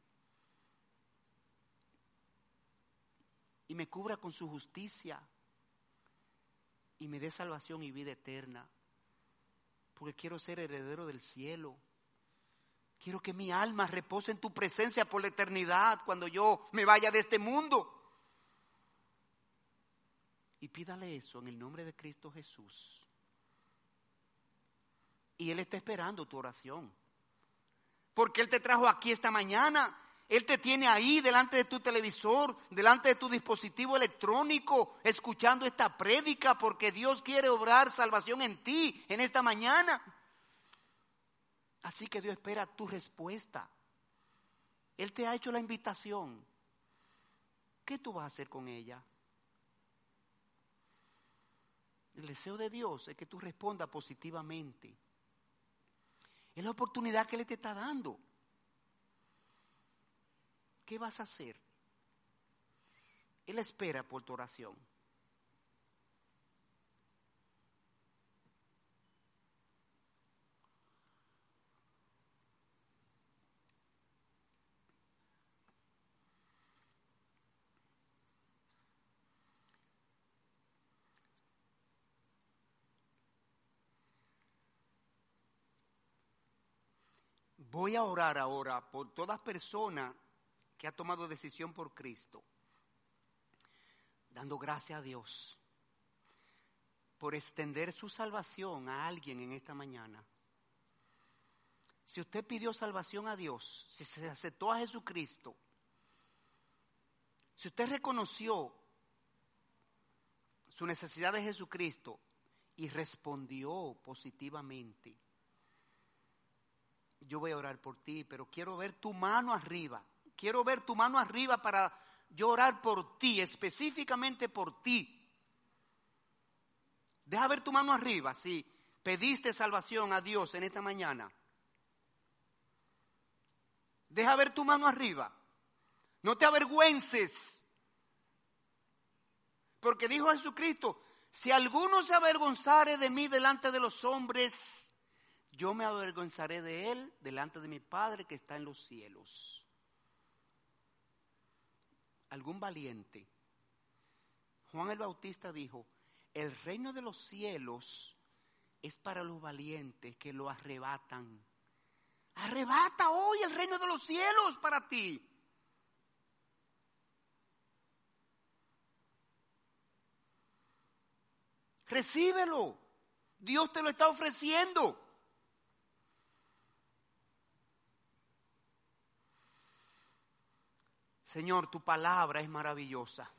Y me cubra con su justicia. Y me dé salvación y vida eterna. Porque quiero ser heredero del cielo. Quiero que mi alma repose en tu presencia por la eternidad cuando yo me vaya de este mundo. Y pídale eso en el nombre de Cristo Jesús. Y Él está esperando tu oración. Porque Él te trajo aquí esta mañana. Él te tiene ahí delante de tu televisor, delante de tu dispositivo electrónico, escuchando esta prédica, porque Dios quiere obrar salvación en ti en esta mañana. Así que Dios espera tu respuesta. Él te ha hecho la invitación. ¿Qué tú vas a hacer con ella? El deseo de Dios es que tú respondas positivamente. Es la oportunidad que Él te está dando. ¿Qué vas a hacer? Él espera por tu oración. Voy a orar ahora por toda persona que ha tomado decisión por Cristo, dando gracias a Dios por extender su salvación a alguien en esta mañana. Si usted pidió salvación a Dios, si se aceptó a Jesucristo, si usted reconoció su necesidad de Jesucristo y respondió positivamente, yo voy a orar por ti, pero quiero ver tu mano arriba. Quiero ver tu mano arriba para yo orar por ti, específicamente por ti. Deja ver tu mano arriba si pediste salvación a Dios en esta mañana. Deja ver tu mano arriba. No te avergüences. Porque dijo Jesucristo, si alguno se avergonzare de mí delante de los hombres, yo me avergonzaré de él delante de mi Padre que está en los cielos. Algún valiente Juan el Bautista dijo, el reino de los cielos es para los valientes que lo arrebatan. Arrebata hoy el reino de los cielos para ti. Recíbelo. Dios te lo está ofreciendo. Señor, tu palabra es maravillosa.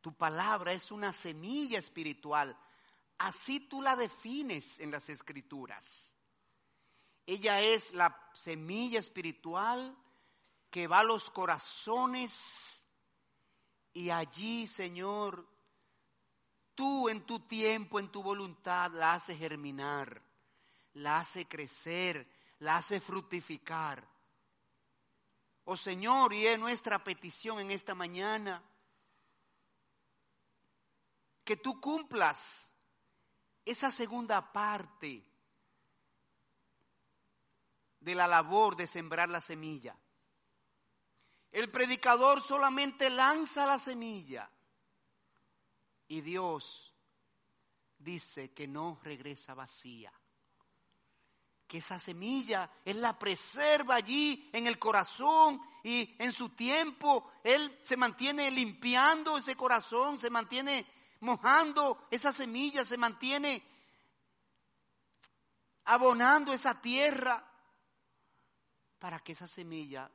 Tu palabra es una semilla espiritual. Así tú la defines en las escrituras. Ella es la semilla espiritual que va a los corazones y allí, Señor, tú en tu tiempo, en tu voluntad, la haces germinar, la hace crecer, la hace fructificar. Oh Señor, y es nuestra petición en esta mañana, que tú cumplas esa segunda parte de la labor de sembrar la semilla. El predicador solamente lanza la semilla y Dios dice que no regresa vacía. Que esa semilla Él la preserva allí en el corazón y en su tiempo Él se mantiene limpiando ese corazón, se mantiene mojando esa semilla, se mantiene abonando esa tierra para que esa semilla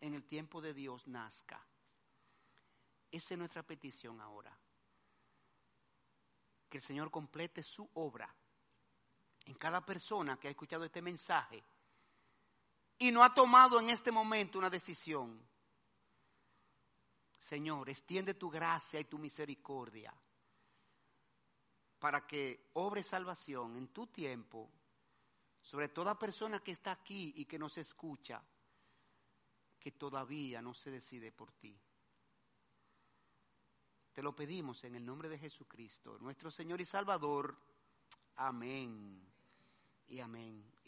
en el tiempo de Dios nazca. Esa es nuestra petición ahora. Que el Señor complete su obra en cada persona que ha escuchado este mensaje y no ha tomado en este momento una decisión. Señor, extiende tu gracia y tu misericordia para que obre salvación en tu tiempo sobre toda persona que está aquí y que nos escucha, que todavía no se decide por ti. Te lo pedimos en el nombre de Jesucristo, nuestro Señor y Salvador. Amén y amén.